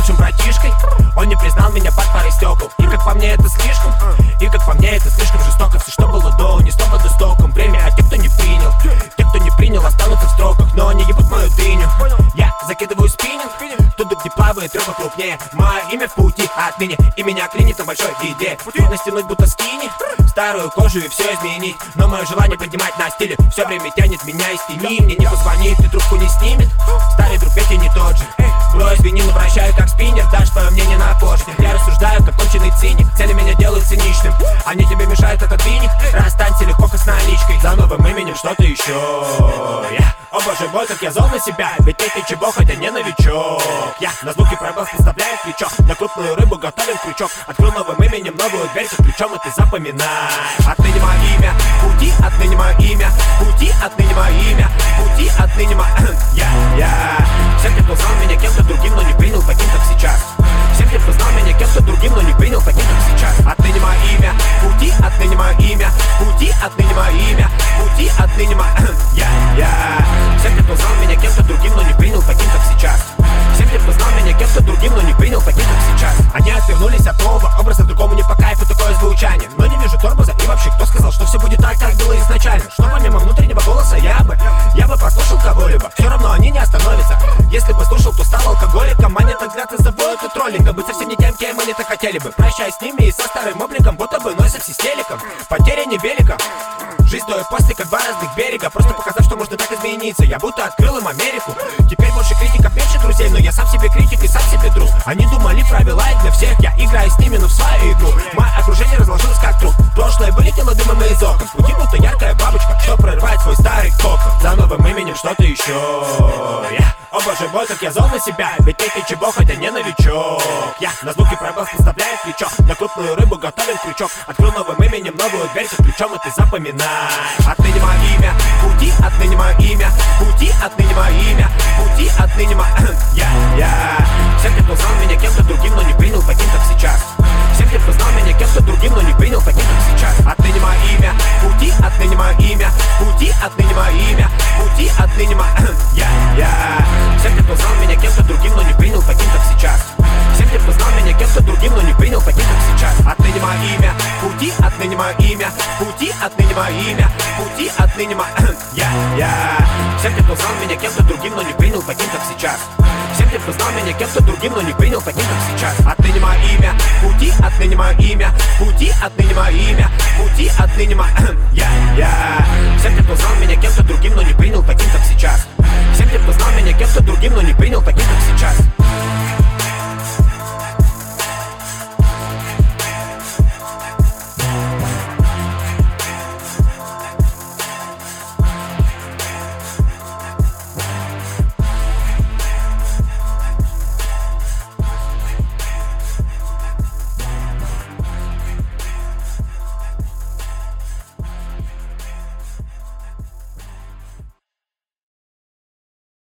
лучшим братишкой. Он не признал меня под парой стекол. И как по мне это слишком. И как по мне это слишком жестоко. Все, что было до, не снова до стоком Время, а те, кто не принял Те, кто не принял, останутся в строках. Но они ебут мою дыню. Я закидываю спиннинг. Туда, где плавает рыба крупнее. Мое имя в пути отныне И меня клинит на большой еде. Трудно стянуть будто скини. Старую кожу и все изменить. Но мое желание поднимать на стиле. Все время тянет меня из тени Мне не позвонит и трубку не снимет. Старый друг ведь я не тот же Они тебе мешают, отодвинь их Расстанься легко, как с наличкой За новым именем что-то еще. Я о боже мой, как я зол на себя. Ведь ты ты чего, хотя не новичок. Я на звуки пробел подставляю плечо На крупную рыбу готовим крючок. Открыл новым именем новую дверь Как ключом, и ты запоминай. Отныне мое имя. Пути, отныне мое имя. Пути, отныне мое имя. Пути, отныне мое Я, я. Всем, кто знал меня кем-то другим, но не принял таким, как сейчас. Всем, кто знал меня кем-то другим, но не принял таким, кем-то другим, но не принял таким, как сейчас. Всем, кто знал меня кем-то другим, но не принял таким, как сейчас. Они отвернулись от нового образа, другому не по кайфу такое звучание. Но не вижу тормоза и вообще, кто сказал, что все будет так, как было изначально? Что помимо внутреннего голоса я бы, я бы послушал кого-либо. Все равно они не остановятся. Если бы слушал, то стал алкоголиком так взгляд за собой это троллинга. Быть совсем не тем, кем они так хотели бы. Прощаясь с ними и со старым обликом Будто бы носят с телеком. Потеря невелика Жизнь до и после, как два разных берега. Просто показав, что можно так измениться. Я будто открыл им Америку. Теперь больше критиков, меньше друзей Но я сам себе критик и сам себе друг. Они думали правила и для всех. Я играю с ними, но в свою игру. Мое окружение разложилось как труп Прошлое вылетело дымом из окон. В пути будто яркая бабочка. Что прорывает свой старый кокон. За новым именем что-то еще Я боже мой, как я зол на себя. Ведь ты чего, хотя не новичок. Я на звуки пробел подставляю плечо На крупную рыбу готовим крючок. Открыл новым именем новую дверь Как ключом, и ты запоминай Отныне мое имя. Пути, отныне мое имя. Пути, отныне мое имя. Пути, отныне мое Я, я. Всем, кто знал меня кем-то другим, но не принял таким, как сейчас. Всем, кто знал меня кем-то другим, но не принял Пути, отныне мое имя. Пути, отныне мое Я, я. Всем, кто знал меня кем-то другим, но не принял таким, как сейчас. Всем, кто знал меня кем-то другим, но не принял таким, как сейчас. Отныне мое имя. Пути, отныне мое имя. Пути, отныне мое имя. Пути, отныне мое Я, я. Всем, кто знал меня кем-то другим, но не принял таким, как сейчас. Всем, кто знал меня кем-то другим, но не принял таким, как